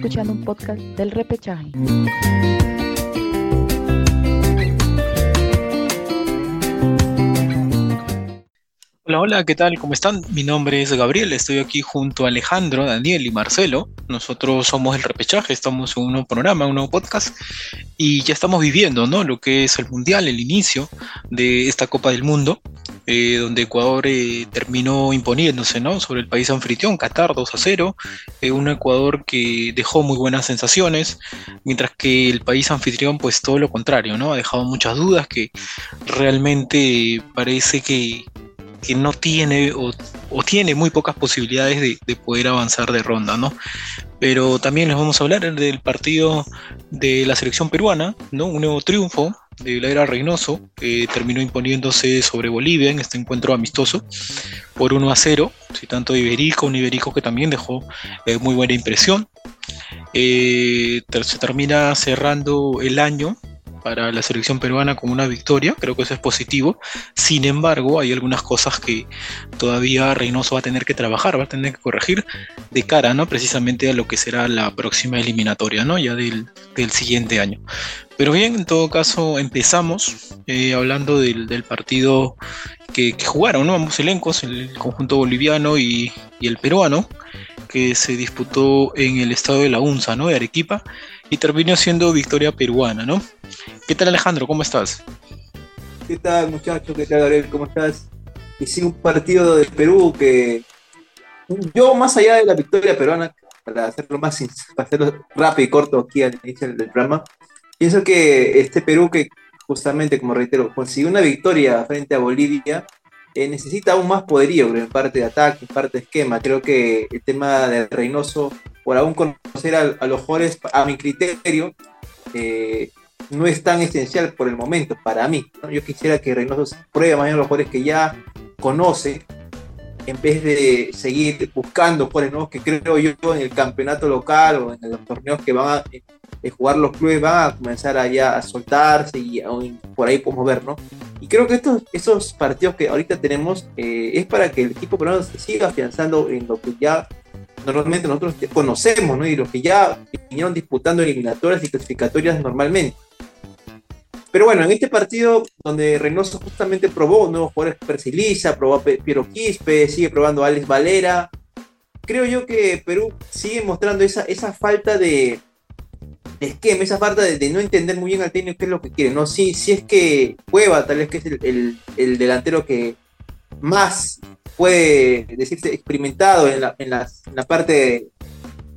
escuchando un podcast del repechaje. Hola, hola, ¿qué tal? ¿Cómo están? Mi nombre es Gabriel, estoy aquí junto a Alejandro, Daniel y Marcelo. Nosotros somos el repechaje, estamos en un nuevo programa, un nuevo podcast y ya estamos viviendo, ¿no? Lo que es el Mundial, el inicio de esta Copa del Mundo, eh, donde Ecuador eh, terminó imponiéndose, ¿no? Sobre el país anfitrión, Qatar 2 a 0, eh, un Ecuador que dejó muy buenas sensaciones, mientras que el país anfitrión, pues todo lo contrario, ¿no? Ha dejado muchas dudas que realmente parece que que no tiene o, tiene muy pocas posibilidades de, poder avanzar de ronda, ¿no? Pero también les vamos a hablar del partido de la selección peruana, ¿no? Un nuevo triunfo de la era Reynoso, que terminó imponiéndose sobre Bolivia en este encuentro amistoso por 1 a 0, si tanto Iberico, un Iberico que también dejó eh, muy buena impresión. Eh, se termina cerrando el año para la selección peruana con una victoria, creo que eso es positivo. Sin embargo, hay algunas cosas que todavía Reynoso va a tener que trabajar, va a tener que corregir de cara, ¿no? Precisamente a lo que será la próxima eliminatoria, ¿no? Ya del, siguiente año. Pero bien, en todo caso, empezamos eh, hablando del, partido que, jugaron, ¿no? Ambos elencos, el conjunto boliviano y, y el peruano, que se disputó en el estado de la UNSA, ¿no? De Arequipa y terminó siendo victoria peruana, ¿no? ¿Qué tal Alejandro? ¿Cómo estás? ¿Qué tal muchachos? ¿Qué tal Gabriel? ¿Cómo estás? Y sí, un partido de Perú que yo más allá de la victoria peruana, para hacerlo más para hacerlo rápido y corto aquí al inicio del programa, pienso que este Perú que justamente, como reitero, consiguió una victoria frente a Bolivia, eh, necesita aún más poderío en parte de ataque, en parte de esquema. Creo que el tema de Reynoso por aún conocer a, los jugadores, a mi criterio, eh, no es tan esencial por el momento para mí. Yo quisiera que Reynoso pruebe más a los jugadores que ya conoce, en vez de seguir buscando jugadores nuevos que creo yo en el campeonato local o en los torneos que van a eh, jugar los clubes van a comenzar allá a soltarse y por ahí podemos ver, ¿no? Y creo que estos, esos partidos que ahorita tenemos eh, es para que el equipo peruano se siga afianzando en lo que ya normalmente nosotros conocemos, ¿no? Y los que ya vinieron disputando eliminatorias y clasificatorias normalmente. Pero bueno, en este partido donde Reynoso justamente probó nuevos jugadores Persiliza, probó a Piero Quispe, sigue probando Alex Valera, creo yo que Perú sigue mostrando esa, esa falta de, esquema, esa falta de, no entender muy bien al técnico qué es lo que quiere, ¿no? Si, si es que Cueva, tal vez que es el, el delantero que más puede decirse experimentado en la, en la, parte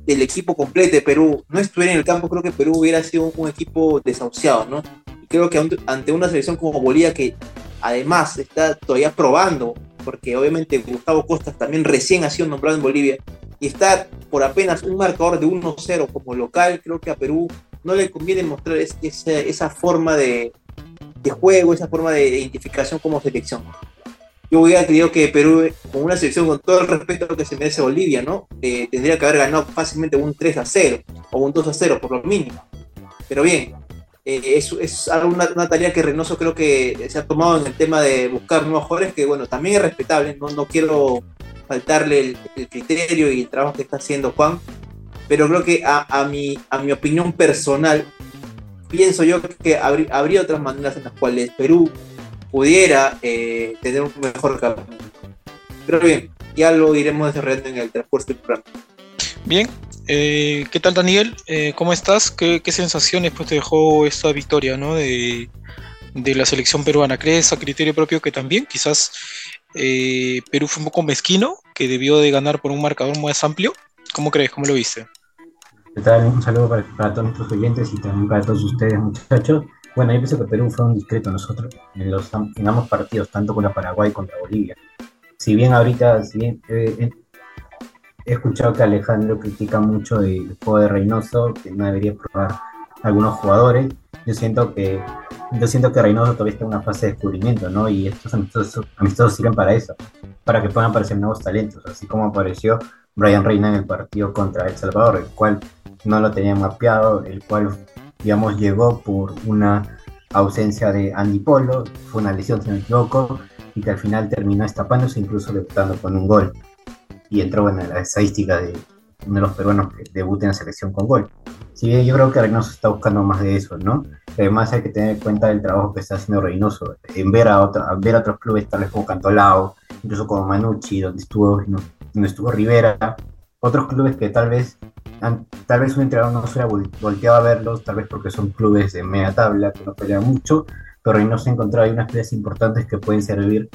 del equipo completo de Perú, no estuviera en el campo, creo que Perú hubiera sido un, equipo desahuciado, ¿no? Y creo que ante una selección como Bolivia, que además está todavía probando, porque obviamente Gustavo Costas también recién ha sido nombrado en Bolivia, y estar por apenas un marcador de 1-0 como local, creo que a Perú no le conviene mostrar esa forma de, de, juego, esa forma de identificación como selección yo hubiera creído que Perú, con una selección con todo el respeto que se merece Bolivia, ¿no? Eh, tendría que haber ganado fácilmente un 3 a 0 o un 2 a 0 por lo mínimo. Pero bien, eh, es, es una, tarea que Reynoso creo que se ha tomado en el tema de buscar nuevos jugadores, que bueno, también es respetable, no, no quiero faltarle el, criterio y el trabajo que está haciendo Juan, pero creo que a, a, mi, a mi opinión personal, pienso yo que habría otras maneras en las cuales Perú pudiera eh, tener un mejor camino. Pero bien, ya lo iremos desarrollando en el transcurso del programa. Bien, eh, ¿qué tal Daniel? Eh, ¿Cómo estás? ¿Qué, sensaciones pues, te dejó esta victoria ¿no? de, la selección peruana? ¿Crees a criterio propio que también quizás Perú fue un poco mezquino, que debió de ganar por un marcador más amplio? ¿Cómo crees? ¿Cómo lo viste? ¿Qué tal? Un saludo para, para todos nuestros oyentes y también para todos ustedes, muchachos. Bueno, yo pienso que Perú fue un discreto nosotros en, los, en ambos partidos, tanto con la Paraguay contra Bolivia. Si bien ahorita si bien, he escuchado que Alejandro critica mucho el juego de Reynoso, que no debería probar algunos jugadores, yo siento que yo siento que Reynoso todavía está en una fase de descubrimiento, ¿no? Y estos amistosos, amistosos sirven para eso, para que puedan aparecer nuevos talentos, así como apareció Brian Reina en el partido contra El Salvador, el cual no lo tenía mapeado, el cual digamos, llegó por una ausencia de Andy Polo, fue una lesión, si no me equivoco, y que al final terminó estapándose, incluso debutando con un gol. Y entró en la estadística de, uno de los peruanos que debute en la selección con gol. Bien yo creo que Reynoso está buscando más de eso, ¿no? Además hay que tener en cuenta el trabajo que está haciendo Reynoso, en ver a, ver a otros clubes tal vez como Cantolao, incluso como Manucci, donde estuvo, donde estuvo Rivera, otros clubes que tal vez tal vez un entrenador no se volteado a verlos, tal vez porque son clubes de media tabla que no pelean mucho, pero Reynoso ha encontrado unas piezas importantes que pueden servir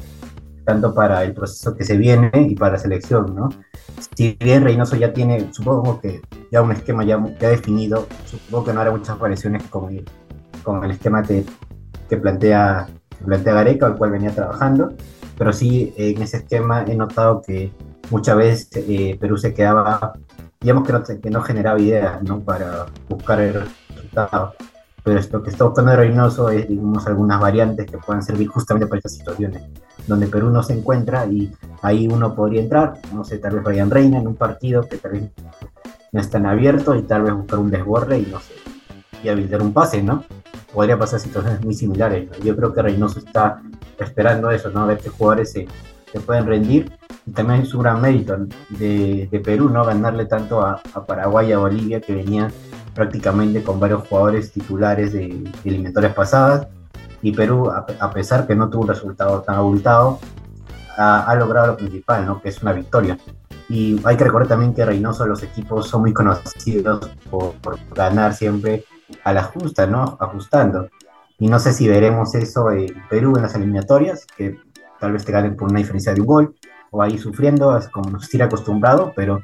tanto para el proceso que se viene y para la selección, ¿no? Si bien Reynoso ya tiene, supongo que ya un esquema ya, ya definido, supongo que no habrá muchas variaciones con el, con el esquema que, que plantea, plantea Gareca, al cual venía trabajando, pero sí en ese esquema he notado que muchas veces eh, Perú se quedaba, digamos que no, que no generaba ideas, ¿no? Para buscar el resultado pero esto que está buscando Reynoso es, digamos, algunas variantes que puedan servir justamente para estas situaciones, donde Perú no se encuentra y ahí uno podría entrar, no sé, tal vez vayan Reina en un partido que tal vez no están abiertos y tal vez buscar un desborde y no sé, y habilitar un pase, ¿no? Podría pasar situaciones muy similares. Yo creo que Reynoso está esperando eso, ¿no? A ver qué jugadores se, se pueden rendir. Y también es un gran mérito de, de Perú, ¿no? Ganarle tanto a, a Paraguay y a Bolivia que venían prácticamente con varios jugadores titulares de, eliminatorias pasadas y Perú, a, pesar que no tuvo un resultado tan abultado, ha, logrado lo principal, ¿no? que es una victoria. Y hay que recordar también que Reynoso, los equipos son muy conocidos por, ganar siempre a la justa, ¿no? ajustando. Y no sé si veremos eso en Perú en las eliminatorias, que tal vez te ganen por una diferencia de un gol, o ahí sufriendo, como nos tiene acostumbrado, pero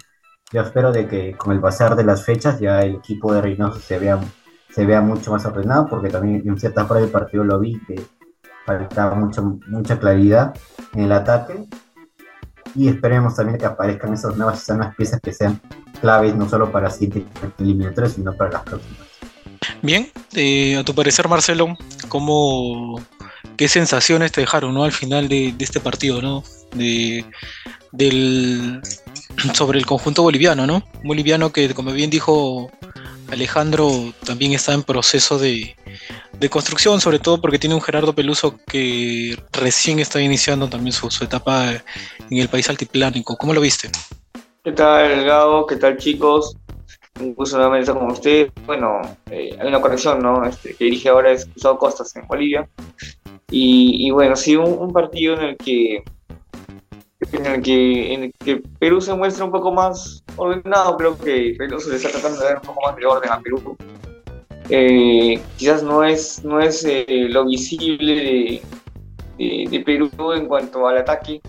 yo espero de que con el pasar de las fechas ya el equipo de Reynoso se vea, se vea mucho más ordenado, porque también en cierta parte del partido lo vi que faltaba mucho, mucha claridad en el ataque. Y esperemos también que aparezcan esas nuevas, piezas que sean claves no solo para siguiente eliminatorias, sino para las próximas. Bien, eh, a tu parecer, Marcelo, ¿cómo, ¿qué sensaciones te dejaron ¿no? al final de, de este partido? ¿no? De, del, sobre el conjunto boliviano, ¿no? Boliviano que, como bien dijo Alejandro, también está en proceso de, construcción, sobre todo porque tiene un Gerardo Peluso que recién está iniciando también su, etapa en el país altiplánico. ¿Cómo lo viste? ¿Qué tal, Gabo? ¿Qué tal, chicos? Un gusto nuevamente con ustedes. Bueno, eh, hay una corrección, ¿no? Este, que dirige ahora es Gustavo Costas en Bolivia. Y, bueno, sí, un partido en el que en el que, en que Perú se muestra un poco más ordenado, creo que Reynoso le está tratando de dar un poco más de orden a Perú. Eh, quizás no es, no es eh, lo visible de, de, Perú en cuanto al ataque,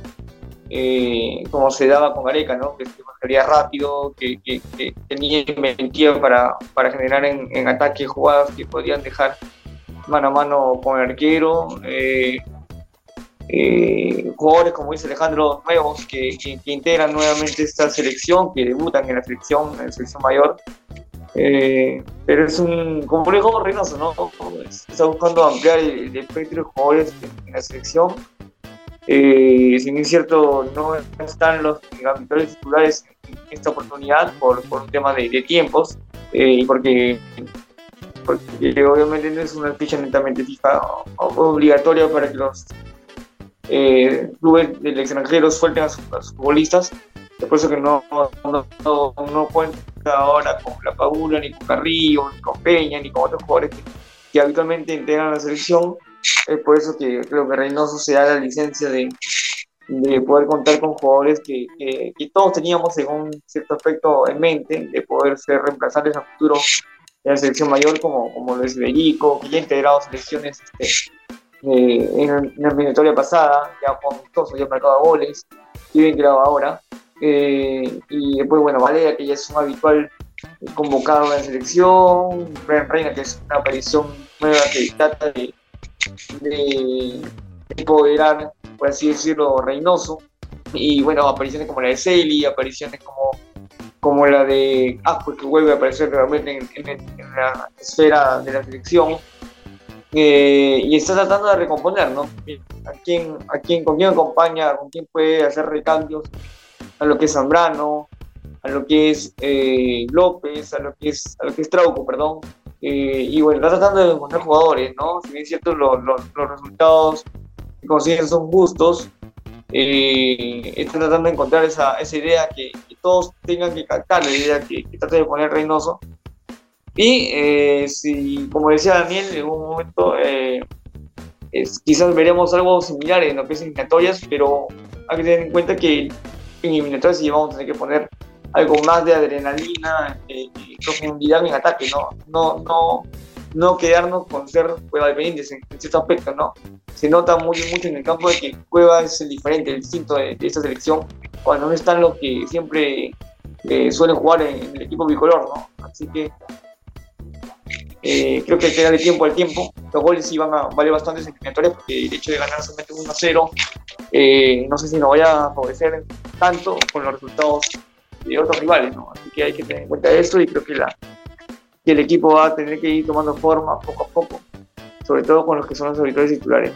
eh, como se daba con Areca, ¿no? que se bajaría rápido, que, que, que, tenía inventiva para, para generar en, ataque jugadas que podían dejar mano a mano con el arquero. Eh, jugadores, como dice Alejandro, nuevos que, integran nuevamente esta selección, que debutan en la selección, en la selección mayor. Eh, pero es un complejo Reynoso, ¿no? Está buscando ampliar el, espectro de jugadores en, la selección. Eh, si bien es cierto, no están los habituales titulares en esta oportunidad por, por un tema de, de tiempos y porque, porque obviamente no es una ficha netamente fija obligatoria para que los eh, clubes del extranjero suelten a, sus, futbolistas. Es por eso que no, no, no, cuenta ahora con La Paula, ni con Carrillo, ni con Peña, ni con otros jugadores que, habitualmente integran la selección. Es por eso que creo que Reynoso se da la licencia de, de poder contar con jugadores que, que, todos teníamos en un cierto aspecto en mente, de poder ser reemplazables a futuro de la selección mayor, como, como lo es Iberico, que ya ha integrado selecciones este, eh, en, la eliminatoria pasada, ya amistoso, ya marcado goles, y bien creado ahora. Eh, y después, bueno, Valera, que ya es un habitual convocado en la selección, Brian Reina, que es una aparición nueva que trata de, de empoderar, por así decirlo, Reynoso. Y bueno, apariciones como la de Celi, apariciones como, como la de ah, pues que vuelve a aparecer realmente en, en la esfera de la selección. Eh, y está tratando de recomponer, ¿no? ¿A quién, a quién, ¿Con quién acompaña? ¿Con quién puede hacer recambios? A lo que es Zambrano, a lo que es eh, López, a lo que es, a lo que es Trauco, perdón. Eh, y bueno, está tratando de encontrar jugadores, ¿no? Si bien es cierto, los resultados que consiguen son justos, eh, está tratando de encontrar esa, esa idea que, todos tengan que captar, la idea que, que trata de poner Reynoso. Y eh, si, como decía Daniel, en un momento eh, quizás veremos algo similar en lo que es eliminatorias, pero hay que tener en cuenta que en eliminatorias sí vamos a tener que poner algo más de adrenalina y profundidad en ataque, ¿no? No, no, no quedarnos con ser Cueva dependientes en, en cierto aspecto, ¿no? Se nota muy mucho en el campo de que Cueva es el diferente, el distinto de, esta selección, cuando no están los que siempre eh, suelen jugar en, el equipo bicolor, ¿no? Así que eh, creo que hay que tiempo al tiempo. Los goles sí van a valer bastante en eliminatorias porque el hecho de ganar solamente 1 0, eh, no sé si nos vaya a favorecer tanto con los resultados de otros rivales, ¿no? Así que hay que tener en cuenta eso y creo que el equipo va a tener que ir tomando forma poco a poco, sobre todo con los que son los auditores titulares.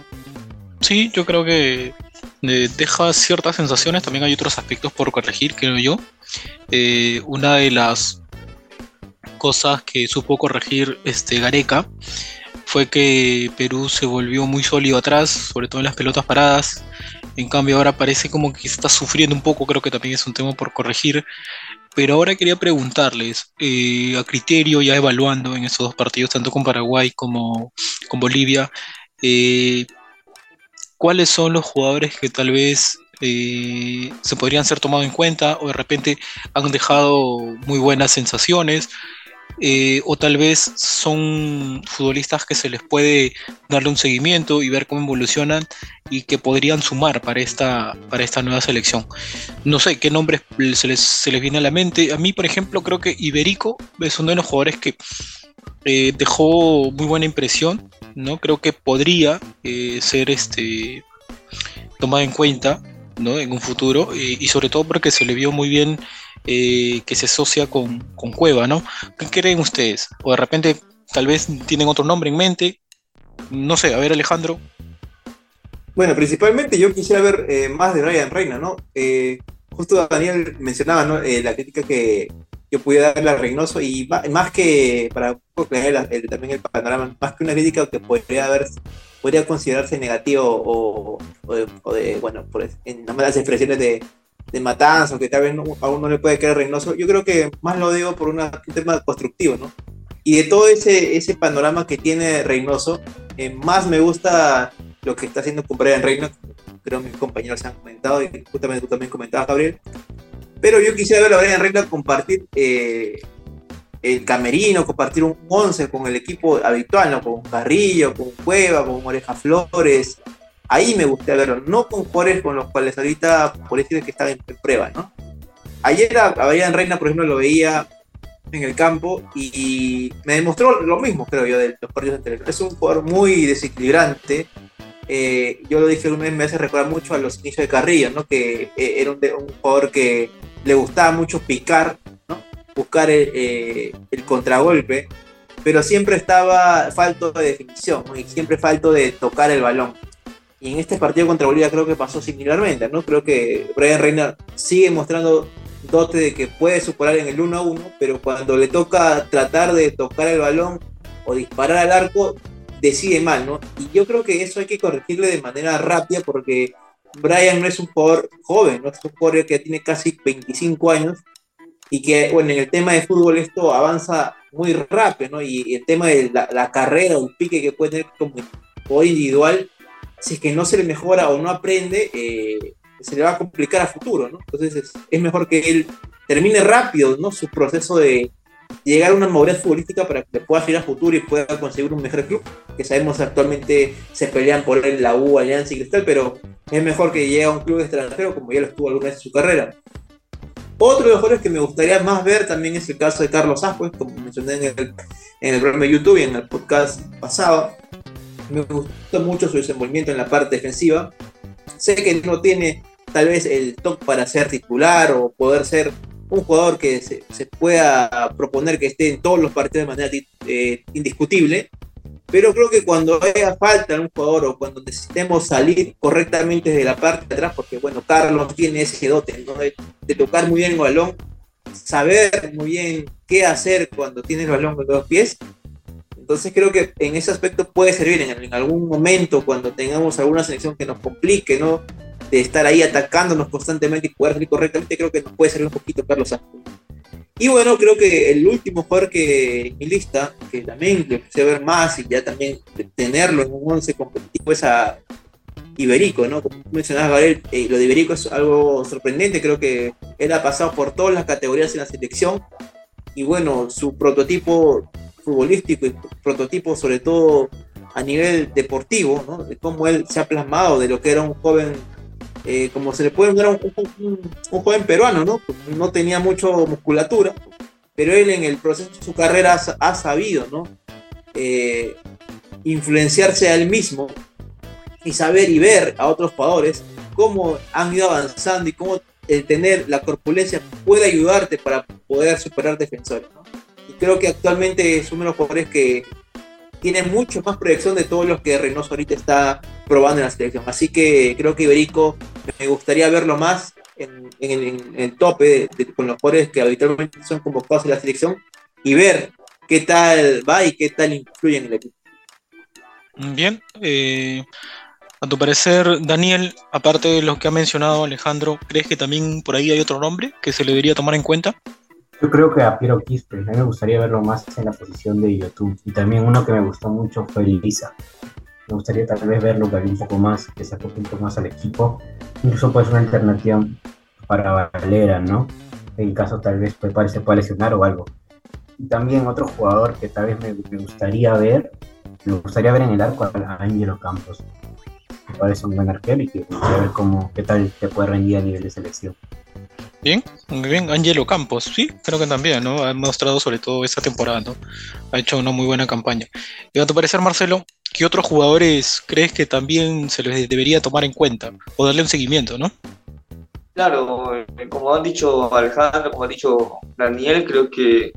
Sí, yo creo que eh, deja ciertas sensaciones, también hay otros aspectos por corregir, creo yo. Eh, una de las cosas que supo corregir este Gareca fue que Perú se volvió muy sólido atrás, sobre todo en las pelotas paradas. En cambio ahora parece como que está sufriendo un poco, creo que también es un tema por corregir. Pero ahora quería preguntarles, eh, a criterio, ya evaluando en estos dos partidos, tanto con Paraguay como con Bolivia, eh, ¿cuáles son los jugadores que tal vez eh, se podrían ser tomados en cuenta o de repente han dejado muy buenas sensaciones? Eh, o tal vez son futbolistas que se les puede darle un seguimiento y ver cómo evolucionan y que podrían sumar para esta, para esta nueva selección. No sé qué nombres se les, se les viene a la mente. A mí, por ejemplo, creo que Iberico es uno de los jugadores que eh, dejó muy buena impresión. ¿no? Creo que podría eh, ser este, tomado en cuenta ¿no? en un futuro y sobre todo porque se le vio muy bien eh, que se asocia con, Cueva, ¿no? ¿Qué creen ustedes? O de repente tal vez tienen otro nombre en mente. No sé, a ver Alejandro. Bueno, principalmente yo quisiera ver eh, más de Ryan Reina, ¿no? Eh, justo Daniel mencionaba ¿no? la crítica que yo pudiera darle a Reynoso y más, que, para el, también el panorama, más que una crítica que podría haber podría considerarse negativo o, de, bueno, por, en las expresiones de, de matanza, que tal vez a uno le puede quedar Reynoso, yo creo que más lo digo por un tema constructivo, ¿no? Y de todo ese, ese panorama que tiene Reynoso, eh, más me gusta lo que está haciendo con Brian Reynolds, creo que mis compañeros han comentado y justamente tú también comentabas, Gabriel. Pero yo quisiera ver a Brian Reynolds compartir eh, el camerino, compartir un once con el equipo habitual, ¿no? Con Carrillo, con Cueva, con Oreja Flores, Ahí me gustaría verlo, no con jugadores con los cuales ahorita por que están en, prueba, ¿no? Ayer a, Brian Reina, por ejemplo, lo veía en el campo y, me demostró lo mismo, creo yo, de los partidos anteriores. Es un jugador muy desequilibrante. Eh, yo lo dije vez, me hace recordar mucho a los inicios de Carrillo, ¿no? Que eh, era un, jugador que le gustaba mucho picar, ¿no? Buscar eh, el contragolpe, pero siempre estaba falto de definición, y siempre falto de tocar el balón. Y en este partido contra Bolivia creo que pasó similarmente, ¿no? Creo que Brian Reina sigue mostrando dote de que puede superar en el 1 a 1, pero cuando le toca tratar de tocar el balón o disparar al arco, decide mal, ¿no? Y yo creo que eso hay que corregirle de manera rápida porque Brian no es un jugador joven, ¿no? Es un jugador que tiene casi 25 años y que, bueno, en el tema de fútbol esto avanza muy rápido, ¿no? Y el tema de la, carrera o el pique que puede tener como individual si es que no se le mejora o no aprende, eh, se le va a complicar a futuro. Entonces es, mejor que él termine rápido, ¿no? Su proceso de llegar a una madurez futbolística para que pueda ir a futuro y pueda conseguir un mejor club, que sabemos actualmente se pelean por él la U, Alianza y Cristal, pero es mejor que llegue a un club extranjero como ya lo estuvo alguna vez en su carrera. Otro de los jugadores que me gustaría más ver también es el caso de Carlos Ascuez, como mencioné en el, en el programa de YouTube y en el podcast pasado me gustó mucho su desenvolvimiento en la parte defensiva. Sé que no tiene tal vez el top para ser titular o poder ser un jugador que se, pueda proponer que esté en todos los partidos de manera eh, indiscutible, pero creo que cuando haya falta un jugador o cuando necesitemos salir correctamente desde la parte de atrás, porque bueno, Carlos tiene ese dote de, tocar muy bien el balón, saber muy bien qué hacer cuando tiene el balón con los pies, entonces creo que en ese aspecto puede servir en, algún momento cuando tengamos alguna selección que nos complique, ¿no? de estar ahí atacándonos constantemente y jugar correctamente, creo que nos puede ser un poquito Carlos Aspo. Y bueno, creo que el último jugador que en mi lista, que también le empecé a ver más y ya también tenerlo en un 11 competitivo es a Iberico, ¿no? Como mencionabas, Gabriel, eh, lo de Iberico es algo sorprendente, creo que él ha pasado por todas las categorías en la selección y bueno, su prototipo futbolístico y prototipo sobre todo a nivel deportivo, ¿no? De cómo él se ha plasmado de lo que era un joven, eh, como se le puede ver, un, un, joven peruano, ¿no? No tenía mucho musculatura, pero él en el proceso de su carrera ha, sabido, ¿no? Eh, influenciarse a él mismo y saber y ver a otros jugadores cómo han ido avanzando y cómo el tener la corpulencia puede ayudarte para poder superar defensores. Creo que actualmente es uno de los jugadores que tiene mucho más proyección de todos los que Reynoso ahorita está probando en la selección. Así que creo que Iberico me gustaría verlo más en, el tope con los jugadores que habitualmente son convocados en la selección y ver qué tal va y qué tal influye en el equipo. Bien, eh, a tu parecer, Daniel, aparte de lo que ha mencionado Alejandro, ¿crees que también por ahí hay otro nombre que se le debería tomar en cuenta? Yo creo que a Piero Quispe, a mí me gustaría verlo más en la posición de YouTube. Y también uno que me gustó mucho fue Lisa. Me gustaría tal vez verlo que un poco más, que se apoye un poco más al equipo. Incluso puede ser una alternativa para Valera, ¿no? En caso tal vez se pueda lesionar o algo. Y también otro jugador que tal vez me, me gustaría ver, me gustaría ver en el arco a Ángelo Campos me parece un buen arquero y que a ver cómo, qué tal te puede rendir a nivel de selección. Bien, muy bien. Angelo Campos, sí, creo que también, ¿no? Ha mostrado sobre todo esta temporada, ¿no? Ha hecho una muy buena campaña. Y a tu parecer, Marcelo, ¿qué otros jugadores crees que también se les debería tomar en cuenta o darle un seguimiento, ¿no? Claro, eh, como han dicho Alejandro, como ha dicho Daniel, creo que,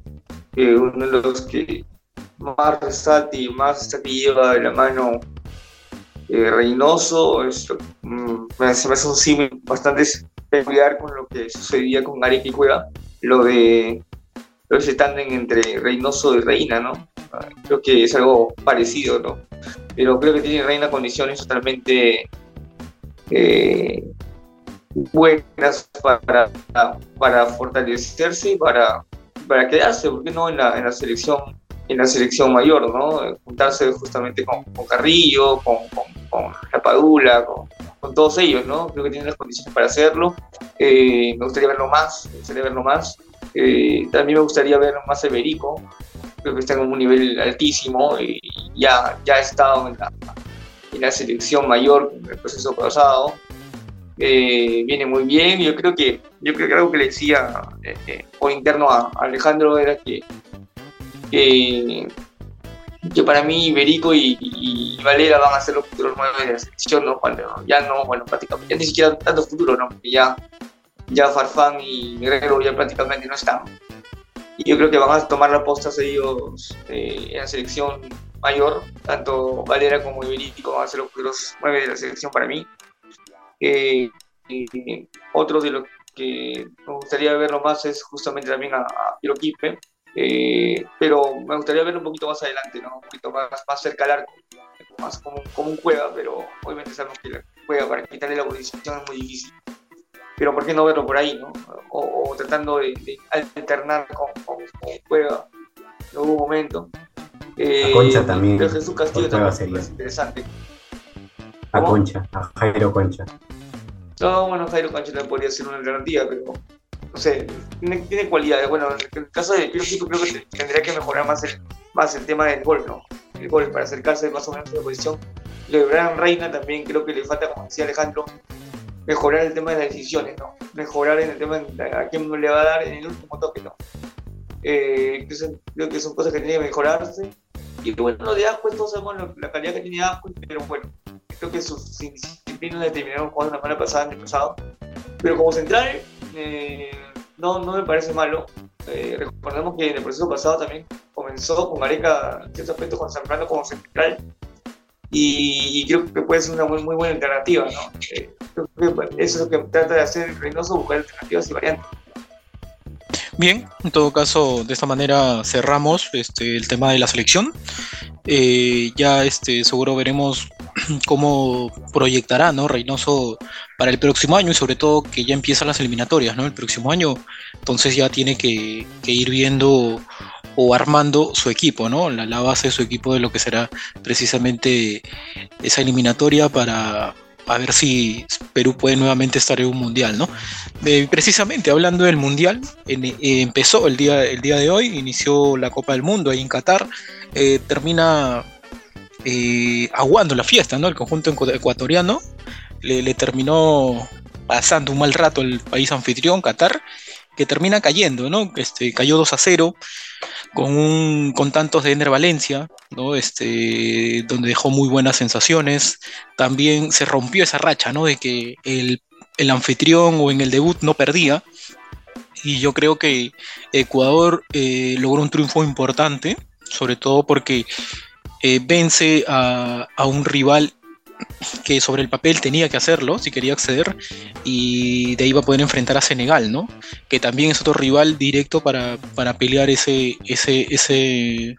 uno de los que más resalta y más que lleva de la mano eh, Reynoso, mm, me, se me hace sí bastante peculiar con lo que sucedía con Arequipa y Cueva, lo de lo ese tándem entre Reynoso y Reina, ¿no? Ah, creo que es algo parecido, ¿no? Pero creo que tiene Reina condiciones totalmente eh, buenas para, para fortalecerse y para, para quedarse, ¿por qué no? En la, en la selección en la selección mayor, ¿no? Juntarse justamente con, Carrillo, con, con, La Padula, con, todos ellos, ¿no? Creo que tienen las condiciones para hacerlo. Eh, me gustaría verlo más, me gustaría verlo más. Eh, también me gustaría ver más a creo que está en un nivel altísimo y ya, ya ha estado en la, en la selección mayor en el proceso pasado. Eh, viene muy bien. Yo creo que yo creo que algo que le decía por interno a Alejandro era que que, para mí Iberico y, Valera van a ser los futuros nueve de la selección, ¿no? Cuando ya no, bueno, prácticamente, ya ni siquiera tanto futuro, ¿no? Porque ya, ya Farfán y Guerrero ya prácticamente no están. Y yo creo que van a tomar la posta ellos eh, en la selección mayor, tanto Valera como Iberico van a ser los futuros nueve de la selección para mí. Eh, otro de los que me gustaría verlo más es justamente también a, a Piero eh, pero me gustaría verlo un poquito más adelante, ¿no? Un poquito más, más cerca al arco, más como, como un juega, pero obviamente sabemos que la juega para quitarle la posición es muy difícil. Pero ¿por qué no verlo por ahí, no? O, tratando de, alternar con, con, juega en algún momento. Eh, a Concha también. Pero Jesús Castillo también sería. es interesante. A Concha, a Jairo Concha. No, bueno, Jairo Concha también podría ser una alternativa, pero no sé, tiene, tiene cualidades. Bueno, en el caso de Piro creo que tendría que mejorar más el, más el tema del gol, ¿no? El gol para acercarse más o menos a la posición. Lo de Brian Reina también creo que le falta, como decía Alejandro, mejorar el tema de las decisiones, ¿no? Mejorar en el tema de a quién le va a dar en el último toque, ¿no? Eh, creo que son cosas que tienen que mejorarse. Y bueno, lo de Ascuez, todos sabemos la calidad que tiene Ascuez, pero bueno, creo que sus disciplinas determinaron jugando la semana pasada, en el pasado. Pero como central, eh, no, no me parece malo. Eh, recordemos que en el proceso pasado también comenzó con Areca en cierto aspecto con Fernando como central y, creo que puede ser una muy, muy buena alternativa. ¿no? Eh, que eso es lo que trata de hacer Reynoso, buscar alternativas y variantes. Bien, en todo caso, de esta manera cerramos este, el tema de la selección. Eh, ya este, seguro veremos cómo proyectará ¿no? Reynoso para el próximo año y sobre todo que ya empiezan las eliminatorias ¿no? el próximo año, entonces ya tiene que, ir viendo o armando su equipo, ¿no? La, base de su equipo de lo que será precisamente esa eliminatoria para, a ver si Perú puede nuevamente estar en un mundial, ¿no? Precisamente hablando del mundial, eh, empezó el día, el día de hoy, inició la Copa del Mundo ahí en Qatar, eh, termina aguando la fiesta, ¿no? El conjunto ecuatoriano le, terminó pasando un mal rato el país anfitrión, Qatar, que termina cayendo, ¿no? Este, cayó 2 a 0 con, con tantos de Ender Valencia, ¿no? Este, donde dejó muy buenas sensaciones. También se rompió esa racha, ¿no? De que el, anfitrión o en el debut no perdía. Y yo creo que Ecuador eh, logró un triunfo importante, sobre todo porque eh, vence a, a un rival que sobre el papel tenía que hacerlo si quería acceder y de ahí va a poder enfrentar a Senegal, ¿no? Que también es otro rival directo para, pelear ese, ese, ese,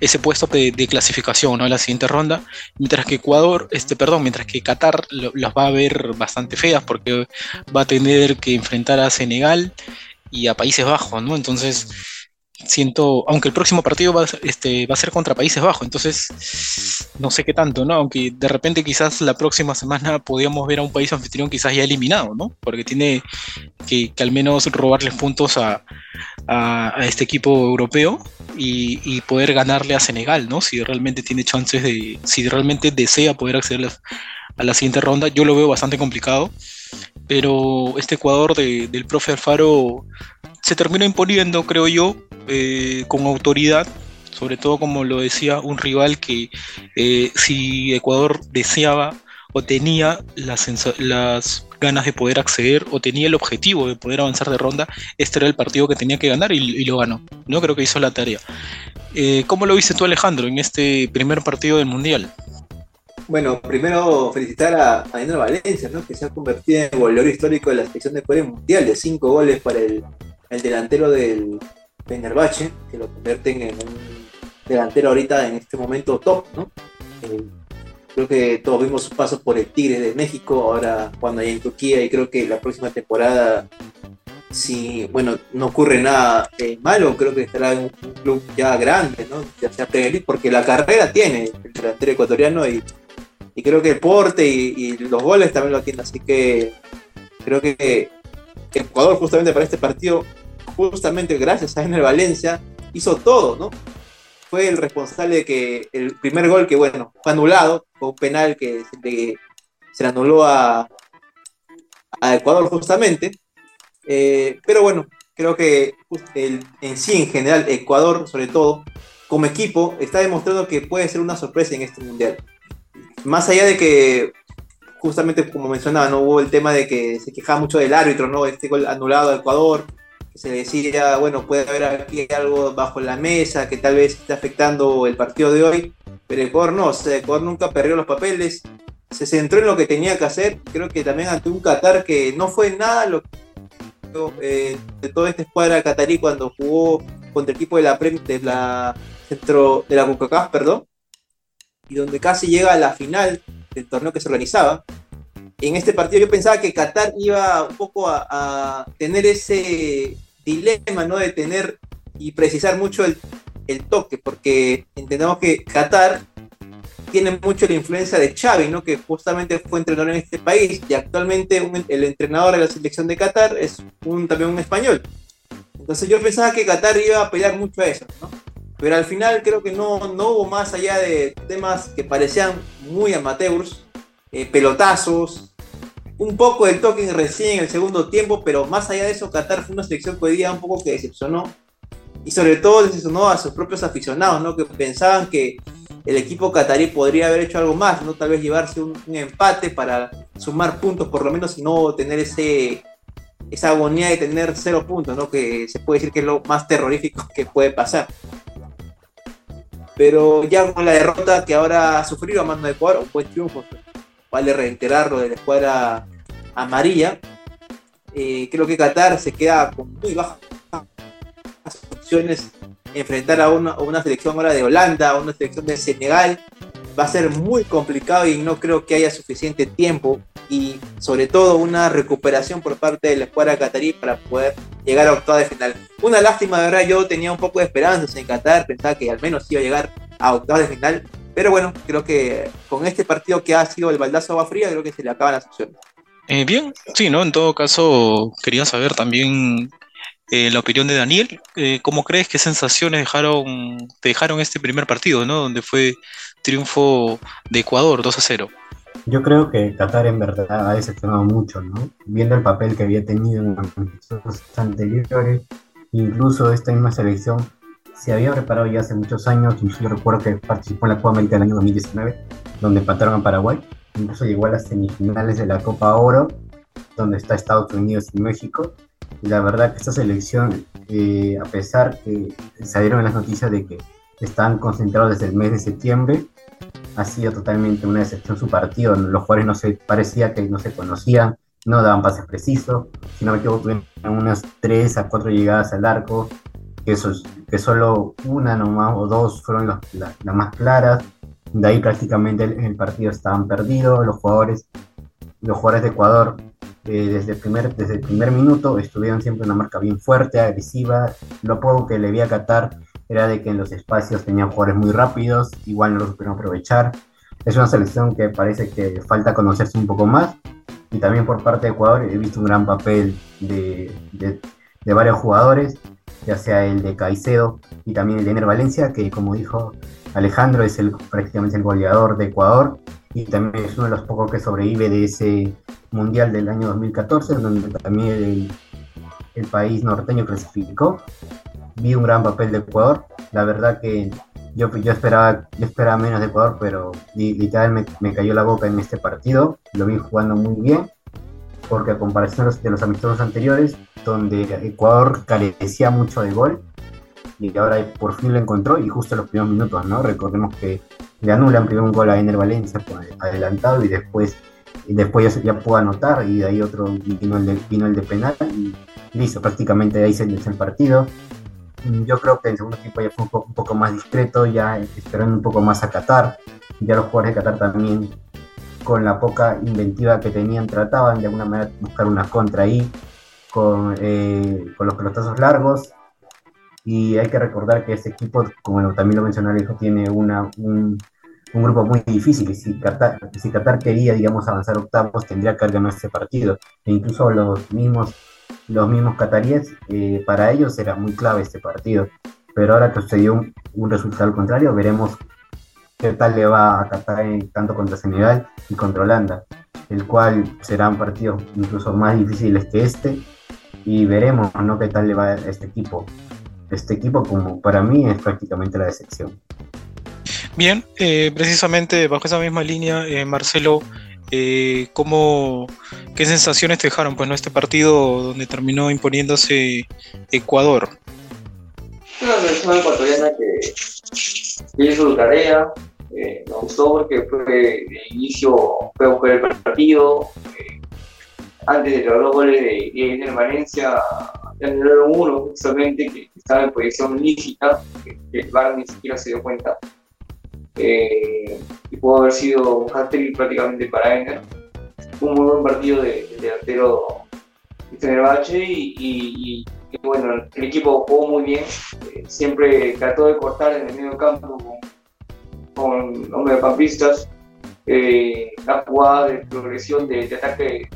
ese puesto de, clasificación, ¿no? La siguiente ronda, mientras que Ecuador, este, perdón, mientras que Qatar las va a ver bastante feas porque va a tener que enfrentar a Senegal y a Países Bajos, ¿no? Entonces siento, aunque el próximo partido va, este, va a ser contra Países Bajos, entonces no sé qué tanto, ¿no? Aunque de repente quizás la próxima semana podíamos ver a un país anfitrión quizás ya eliminado, ¿no? Porque tiene que, al menos robarles puntos a, este equipo europeo y, poder ganarle a Senegal, ¿no? Si realmente tiene chances de, si realmente desea poder acceder a la siguiente ronda, yo lo veo bastante complicado pero este Ecuador del profe Alfaro se terminó imponiendo, creo yo, eh, con autoridad, sobre todo como lo decía un rival que eh, si Ecuador deseaba o tenía las, ganas de poder acceder o tenía el objetivo de poder avanzar de ronda, este era el partido que tenía que ganar y, lo ganó. No creo que hizo la tarea. Eh, ¿Cómo lo viste tú, Alejandro, en este primer partido del Mundial? Bueno, primero felicitar a, a Valencia, ¿no? que se ha convertido en el goleador histórico de la selección de Corea Mundial, de cinco goles para el delantero del Fenerbahce, que lo convierten en un delantero ahorita en este momento top, ¿no? Eh, creo que todos vimos su paso por el Tigre de México, ahora cuando hay en Turquía, y creo que la próxima temporada, si, bueno, no ocurre nada eh, malo, creo que estará en un, club ya grande, ¿no? Ya sea Premier porque la carrera tiene el delantero ecuatoriano y, y creo que el porte y, los goles también lo tiene, así que creo que Ecuador justamente para este partido justamente gracias a Ener Valencia, hizo todo, ¿no? Fue el responsable de que el primer gol que, bueno, fue anulado, fue un penal que se, le anuló a, Ecuador justamente. Eh, pero bueno, creo que en sí, en general, Ecuador, sobre todo, como equipo, está demostrando que puede ser una sorpresa en este mundial. Más allá de que, justamente como mencionaba, no hubo el tema de que se quejaba mucho del árbitro, ¿no? Este gol anulado a Ecuador, se decía, bueno, puede haber aquí algo bajo la mesa que tal vez esté afectando el partido de hoy, pero Ecuador no, o sea, nunca perdió los papeles, se centró en lo que tenía que hacer, creo que también ante un Qatar que no fue nada lo eh, de toda esta escuadra catarí cuando jugó contra el equipo de la de la centro de la CONCACAF, perdón, y donde casi llega a la final del torneo que se organizaba. En este partido yo pensaba que Qatar iba un poco a tener ese dilema, ¿no? De tener y precisar mucho el, toque, porque entendemos que Qatar tiene mucho la influencia de Xavi, ¿no? Que justamente fue entrenador en este país y actualmente el entrenador de la selección de Qatar es un, también un español. Entonces yo pensaba que Qatar iba a pelear mucho a eso, ¿no? Pero al final creo que no, no hubo más allá de temas que parecían muy amateurs, eh, pelotazos, un poco de toque recién en el segundo tiempo, pero más allá de eso, Qatar fue una selección que hoy día un poco que decepcionó. Y sobre todo decepcionó a sus propios aficionados, ¿no? Que pensaban que el equipo catarí podría haber hecho algo más, ¿no? Tal vez llevarse un, empate para sumar puntos, por lo menos, y no tener ese, esa agonía de tener cero puntos, ¿no? Que se puede decir que es lo más terrorífico que puede pasar. Pero ya con la derrota que ahora ha sufrido a mano de Ecuador, un buen triunfo vale reiterar lo de la escuadra amarilla. Eh, creo que Qatar se queda con muy bajas opciones enfrentar a una, selección ahora de Holanda, a una selección de Senegal, va a ser muy complicado y no creo que haya suficiente tiempo y sobre todo una recuperación por parte de la escuadra catarí para poder llegar a octavos de final. Una lástima, de verdad, yo tenía un poco de esperanzas en Qatar, pensaba que al menos iba a llegar a octavos de final, pero bueno, creo que con este partido que ha sido el baldazo agua fría, creo que se le acaban las opciones. Eh, bien, sí, ¿no? En todo caso, quería saber también eh, la opinión de Daniel. Eh, ¿Cómo crees qué sensaciones dejaron, te dejaron este primer partido, ¿no? Donde fue triunfo de Ecuador 2 a 0. Yo creo que Qatar en verdad ha decepcionado mucho, ¿no? Viendo el papel que había tenido en las competiciones anteriores, incluso esta misma selección se había preparado ya hace muchos años, yo recuerdo que participó en la Copa América del año 2019, donde empataron a Paraguay, incluso llegó a las semifinales de la Copa Oro, donde está Estados Unidos y México, y la verdad que esta selección, eh, a pesar que salieron las noticias de que están concentrados desde el mes de septiembre, ha sido totalmente una decepción su partido. Los jugadores no se parecía que no se conocían, no daban pases precisos. Si no me equivoco, tuvieron unas 3 a 4 llegadas al arco, eso, que solo una nomás o dos fueron las, más claras. De ahí prácticamente el, partido estaban perdidos. Los jugadores, los jugadores de Ecuador eh, desde, el primer, desde el primer minuto estuvieron siempre una marca bien fuerte, agresiva. Lo poco que le vi a Qatar era de que en los espacios tenían jugadores muy rápidos, igual no lo supieron aprovechar. Es una selección que parece que falta conocerse un poco más. Y también por parte de Ecuador he visto un gran papel de, de, varios jugadores, ya sea el de Caicedo y también el de Ener Valencia, que como dijo Alejandro es el, prácticamente el goleador de Ecuador y también es uno de los pocos que sobrevive de ese mundial del año 2014, donde también el, el país norteño clasificó vi un gran papel de Ecuador. La verdad que yo, yo, esperaba, yo esperaba menos de Ecuador, pero literalmente me, cayó la boca en este partido. Lo vi jugando muy bien, porque a comparación de los amistosos anteriores, donde Ecuador carecía mucho de gol, y ahora por fin lo encontró, y justo en los primeros minutos, ¿no? Recordemos que le anulan primero un gol a Ener Valencia adelantado y después después ya, ya pudo anotar y de ahí otro vino el de, vino el de penal y listo, prácticamente ahí se inició el partido. Mm, yo creo que el segundo equipo ya fue un poco, más discreto, ya esperando un poco más a Qatar. Ya los jugadores de Qatar también, con la poca inventiva que tenían, trataban de alguna manera buscar una contra ahí, con, eh, con los pelotazos largos. Y hay que recordar que este equipo, como también lo mencionó hijo tiene una, un, un grupo muy difícil. Si Qatar, si Qatar quería, digamos, avanzar octavos, tendría que ganar ese partido. E incluso los mismos los mismos cataríes, eh, para ellos era muy clave este partido. Pero ahora que sucedió un, un, resultado contrario, veremos qué tal le va a Qatar tanto contra Senegal y contra Holanda, el cual serán partidos incluso más difíciles que este. Y veremos ¿no? qué tal le va a este equipo. Este equipo, como para mí, es prácticamente la decepción. Bien, eh, precisamente bajo esa misma línea, eh, Marcelo, eh, ¿cómo, ¿Qué sensaciones te dejaron pues, ¿no? este partido donde terminó imponiéndose Ecuador? Una selección ecuatoriana que, hizo su tarea, eh, me gustó porque fue de inicio, fue el partido, eh, antes de los dos goles de Diego Valencia, anularon uno justamente que estaba en posición lícita, que, el VAR ni siquiera se dio cuenta. Eh, y pudo haber sido un hat prácticamente para Ener. Un muy buen partido de, de delantero Fenerbahce y, y, y, bueno, el equipo jugó muy bien, eh, siempre trató de cortar en el medio campo con, con hombres campistas, eh, la jugada de progresión de, de ataque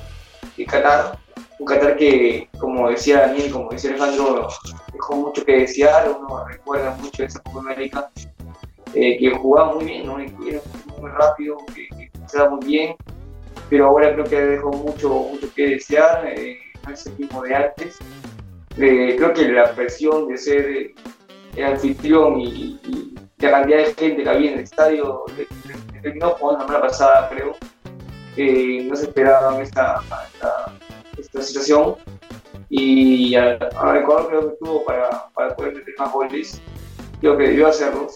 de Qatar, un Qatar que, como decía Daniel, como decía Alejandro, dejó mucho que desear, uno recuerda mucho esa Copa América eh, que jugaba muy bien, ¿no? muy rápido, que, que muy bien, pero ahora creo que dejó mucho, mucho que desear, eh, no es de antes. Eh, creo que la presión de ser el anfitrión y, la cantidad de gente que había en el estadio terminó con la semana pasada, creo. No se esperaban esta, esta, esta situación y a, Ecuador creo que tuvo para, poder meter más goles, creo que debió hacerlos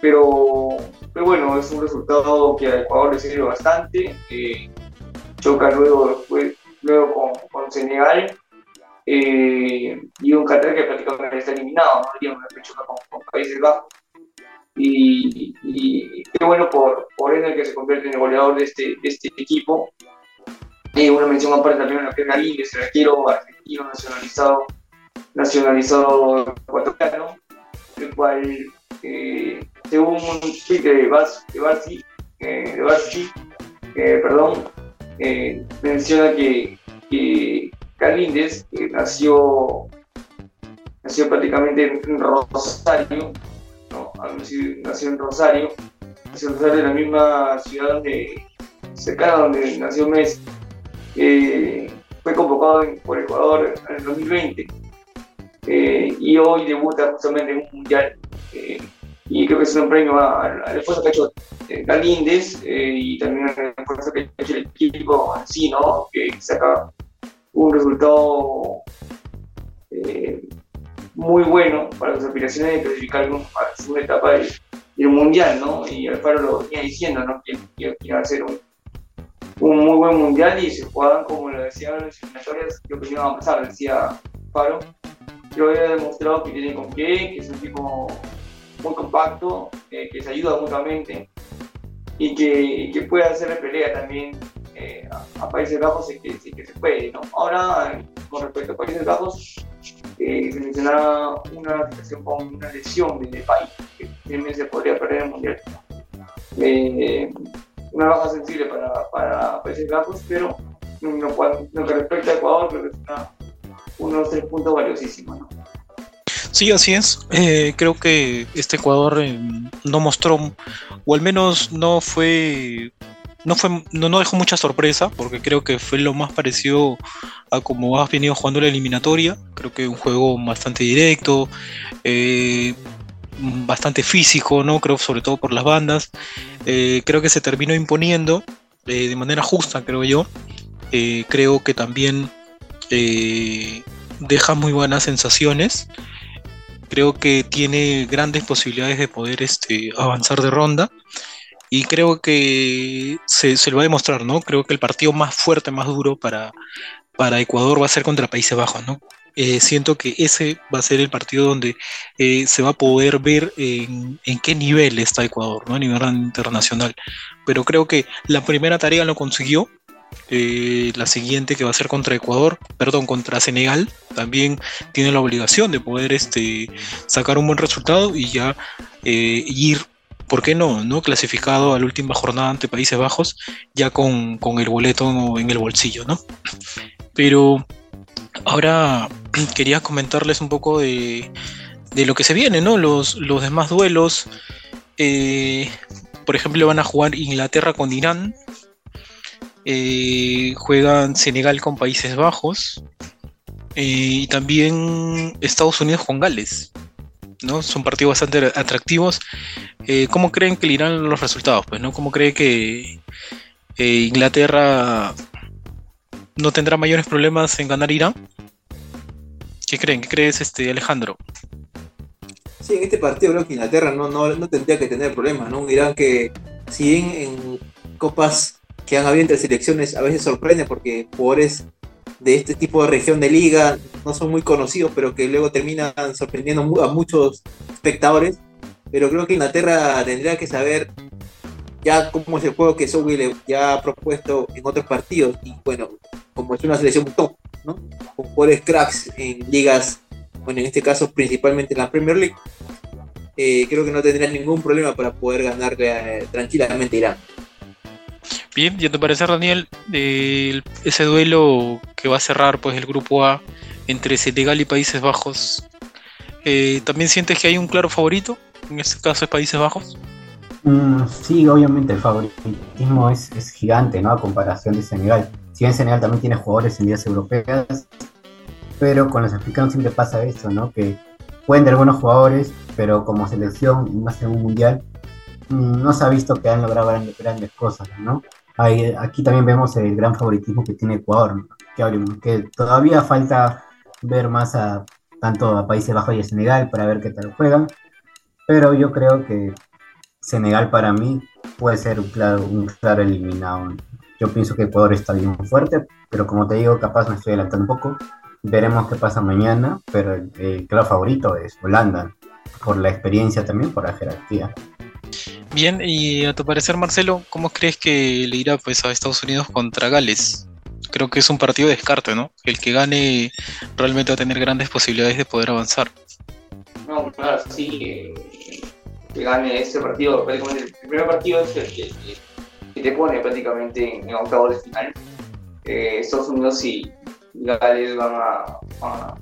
pero, pero bueno, es un resultado que a Ecuador le sirve bastante. Eh, choca luego, luego con, con Senegal eh, y un Qatar que prácticamente está eliminado, ¿no? Digamos, que choca con, Países Bajos. Y, qué bueno por, por él que se convierte en el goleador de este, este equipo. Y una mención aparte también a Pena Líneas, el arquero argentino nacionalizado, nacionalizado ecuatoriano, el cual, eh, según un tweet de Barsi, de Barsi, eh, perdón, eh, menciona que, que Galíndez nació, nació prácticamente en Rosario, nació en Rosario, nació en Rosario, en la misma ciudad donde, cercana donde nació Messi. Eh, fue convocado por Ecuador en el 2020 eh, y hoy debuta justamente en un mundial. Eh, y creo que es un premio al esfuerzo que ha hecho Galíndez y también al esfuerzo que ha hecho el equipo en ¿no? que saca un resultado muy bueno para las aspiraciones de clasificar a segunda etapa del, mundial, ¿no? Y Alfaro lo venía diciendo, ¿no? Que, que, que iba a ser un, un muy buen mundial y se jugaban como lo decían las eliminatorias, lo que iba a pasar, decía Faro. Yo había demostrado que tiene con qué, que es un tipo muy compacto, eh, que se ayuda mutuamente y que, que puede hacer pelea también eh, a, Países Bajos, sí que, que se puede. ¿no? Ahora, con respecto a Países Bajos, eh, mencionaba una situación con una lesión de país, que también se podría perder el mundial una baja sensible para, para Países Bajos, pero en lo, que respecta a Ecuador, creo que es una, unos tres puntos valiosísimos. Sí, así es. Eh, creo que este Ecuador eh, no mostró, o al menos no fue, no fue, no, no, dejó mucha sorpresa, porque creo que fue lo más parecido a como has venido jugando la eliminatoria. Creo que un juego bastante directo. Eh, bastante físico, ¿no? Creo sobre todo por las bandas. Eh, creo que se terminó imponiendo eh, de manera justa, creo yo. Creo que también deja muy buenas sensaciones. Creo que tiene grandes posibilidades de poder este, avanzar de ronda. Y creo que se, se, lo va a demostrar, ¿no? Creo que el partido más fuerte, más duro para, para Ecuador va a ser contra Países Bajos, ¿no? Eh, siento que ese va a ser el partido donde eh, se va a poder ver en, qué nivel está Ecuador, ¿no? a nivel internacional. Pero creo que la primera tarea lo consiguió. Eh, la siguiente que va a ser contra Ecuador, perdón, contra Senegal, también tiene la obligación de poder este, sacar un buen resultado y ya ir ¿por qué no? ¿no? Clasificado a la última jornada ante Países Bajos, ya con, con, el boleto en el bolsillo, ¿no? Pero Ahora quería comentarles un poco de, lo que se viene, ¿no? Los, los demás duelos. Eh, por ejemplo, van a jugar Inglaterra con Irán. Eh, juegan Senegal con Países Bajos. Eh, y también Estados Unidos con Gales. ¿No? Son partidos bastante atractivos. ¿Cómo creen que le irán los resultados? Pues, ¿no? ¿Cómo cree que Inglaterra no tendrá mayores problemas en ganar Irán. ¿Qué creen? ¿Qué crees, este, Alejandro? Sí, en este partido creo que Inglaterra no, no, tendría que tener problemas, ¿no? Un Irán que, si bien en copas que han habido entre selecciones a veces sorprende porque jugadores de este tipo de región de liga no son muy conocidos, pero que luego terminan sorprendiendo a muchos espectadores. Pero creo que Inglaterra tendría que saber ya cómo es el juego que Southwell ya ha propuesto en otros partidos. Y bueno, como es una selección top, ¿no? Con jugadores cracks en ligas, bueno, en este caso principalmente en la Premier League, eh, creo que no tendría ningún problema para poder ganarle eh, tranquilamente a Irán. Bien, ¿ya te parece, Daniel? ese duelo que va a cerrar pues el grupo A entre Senegal y Países Bajos, eh, ¿también sientes que hay un claro favorito? En este caso es Países Bajos. Mm, sí, obviamente el favoritismo es, gigante, ¿no? A comparación de Senegal. Si bien Senegal también tiene jugadores en ligas europeas, pero con los africanos siempre pasa eso, ¿no? Que pueden tener buenos jugadores, pero como selección, más en un mundial, mm, no se ha visto que han logrado grandes, cosas, ¿no? Aquí también vemos el gran favoritismo que tiene Ecuador, que, todavía falta ver más a tanto a Países Bajos y a Senegal para ver qué tal juegan, pero yo creo que Senegal para mí puede ser un claro, eliminado yo pienso que Ecuador está bien fuerte, pero como te digo, capaz me estoy adelantando un poco. Veremos qué pasa mañana, pero el, claro favorito es Holanda, por la experiencia también, por la jerarquía. Bien, y a tu parecer, Marcelo, ¿cómo crees que le irá pues a Estados Unidos contra Gales? Creo que es un partido de descarte, ¿no? El que gane realmente va a tener grandes posibilidades de poder avanzar. No, claro, sí, eh, que gane este partido, prácticamente el primer partido es el que, te pone prácticamente en, en octavo de final. Eh, Estados Unidos y Gales van a, van a,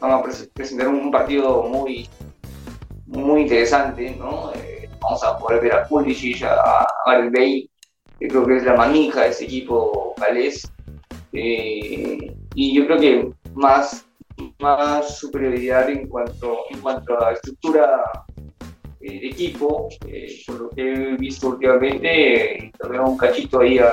van a pres- presentar un partido muy, muy interesante, ¿no? Eh, vamos a poder ver a Pulisic, a, a Gareth Bale, que creo que es la manija de ese equipo galés. Eh, y yo creo que más, más superioridad en cuanto, en cuanto a estructura eh, de equipo, eh, por lo que he visto últimamente, veo un cachito ahí a,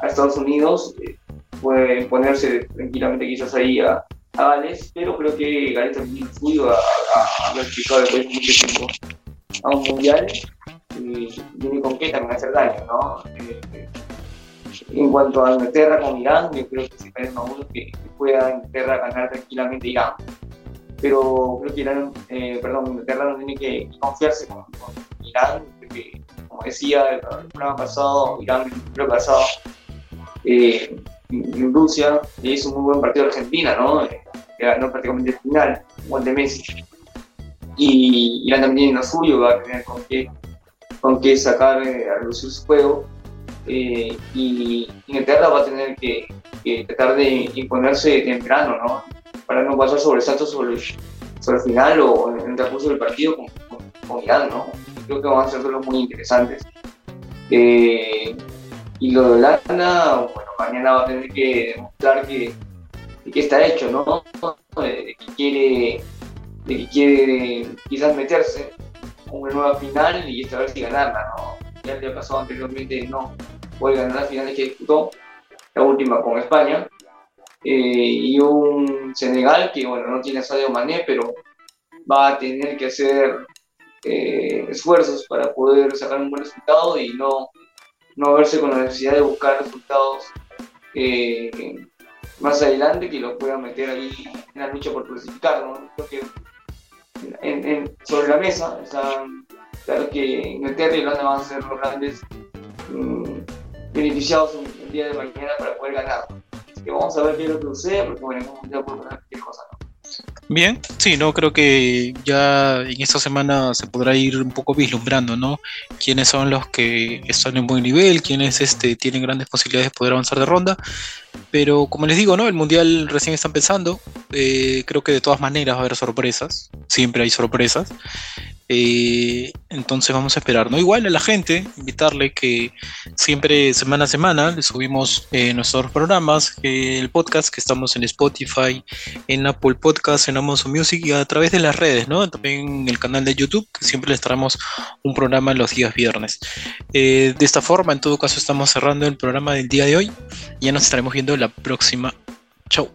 a Estados Unidos, eh, puede ponerse tranquilamente quizás ahí a, a Gales, pero creo que Gales también suyo a, a, a clasificar después de mucho tiempo a un mundial y viene con qué también hacer daño, ¿no? Eh, eh, en cuanto a Inglaterra con Irán, yo creo que se parece más uno que, que pueda Inglaterra ganar tranquilamente Irán. Pero creo que Irán, eh, perdón, Inglaterra no tiene que confiarse con, Irán, porque como decía el programa pasado, Irán el programa pasado, eh, en en Rusia hizo un muy buen partido a Argentina, ¿no? Eh, que ganó prácticamente el final, un gol de Messi. Y Irán también tiene lo suyo, va a tener con qué, con qué sacar eh, a reducir su juego. Eh, y Inglaterra va a tener que, tratar de imponerse temprano, ¿no? Para no pasar sobre, el- sobre el final o en el transcurso del partido con, con, ¿no? Creo que van a ser duelos muy interesantes. Eh, y lo de Holanda, bueno, mañana va a tener que demostrar que, que está hecho, ¿no? De que quiere, de que quiere quizás meterse a una nueva final y esta vez sí ganarla, ¿no? Ya le ha pasado anteriormente, no puede ganar las finales que disputó, la última con España, eh, y un Senegal que, bueno, no tiene a Sadio Mané, pero va a tener que hacer eh, esfuerzos para poder sacar un buen resultado y no, no verse con la necesidad de buscar resultados eh, más adelante que lo puedan meter ahí en la lucha por clasificar, ¿no? Creo que en- sobre la mesa están, claro que Inglaterra y Holanda van a ser los grandes mm, beneficiados en el día de mañana para poder ganar. Así que vamos a ver qué es lo que sucede, porque bueno, un puede pasar cualquier cosa. Bien, sí, no creo que ya en esta semana se podrá ir un poco vislumbrando, ¿no? Quiénes son los que están en buen nivel, quiénes este, tienen grandes posibilidades de poder avanzar de ronda. Pero como les digo, ¿no? El mundial recién está empezando. eh, creo que de todas maneras va a haber sorpresas. Siempre hay sorpresas. Eh, entonces vamos a esperar, ¿no? Igual a la gente, invitarle que siempre semana a semana le subimos eh, nuestros programas, el podcast que estamos en Spotify, en Apple Podcast, en Amazon Music y a través de las redes, ¿no? También en el canal de YouTube, que siempre les traemos un programa los días viernes. De esta forma, en todo caso, estamos cerrando el programa del día de hoy. Ya nos estaremos la próxima. Chau.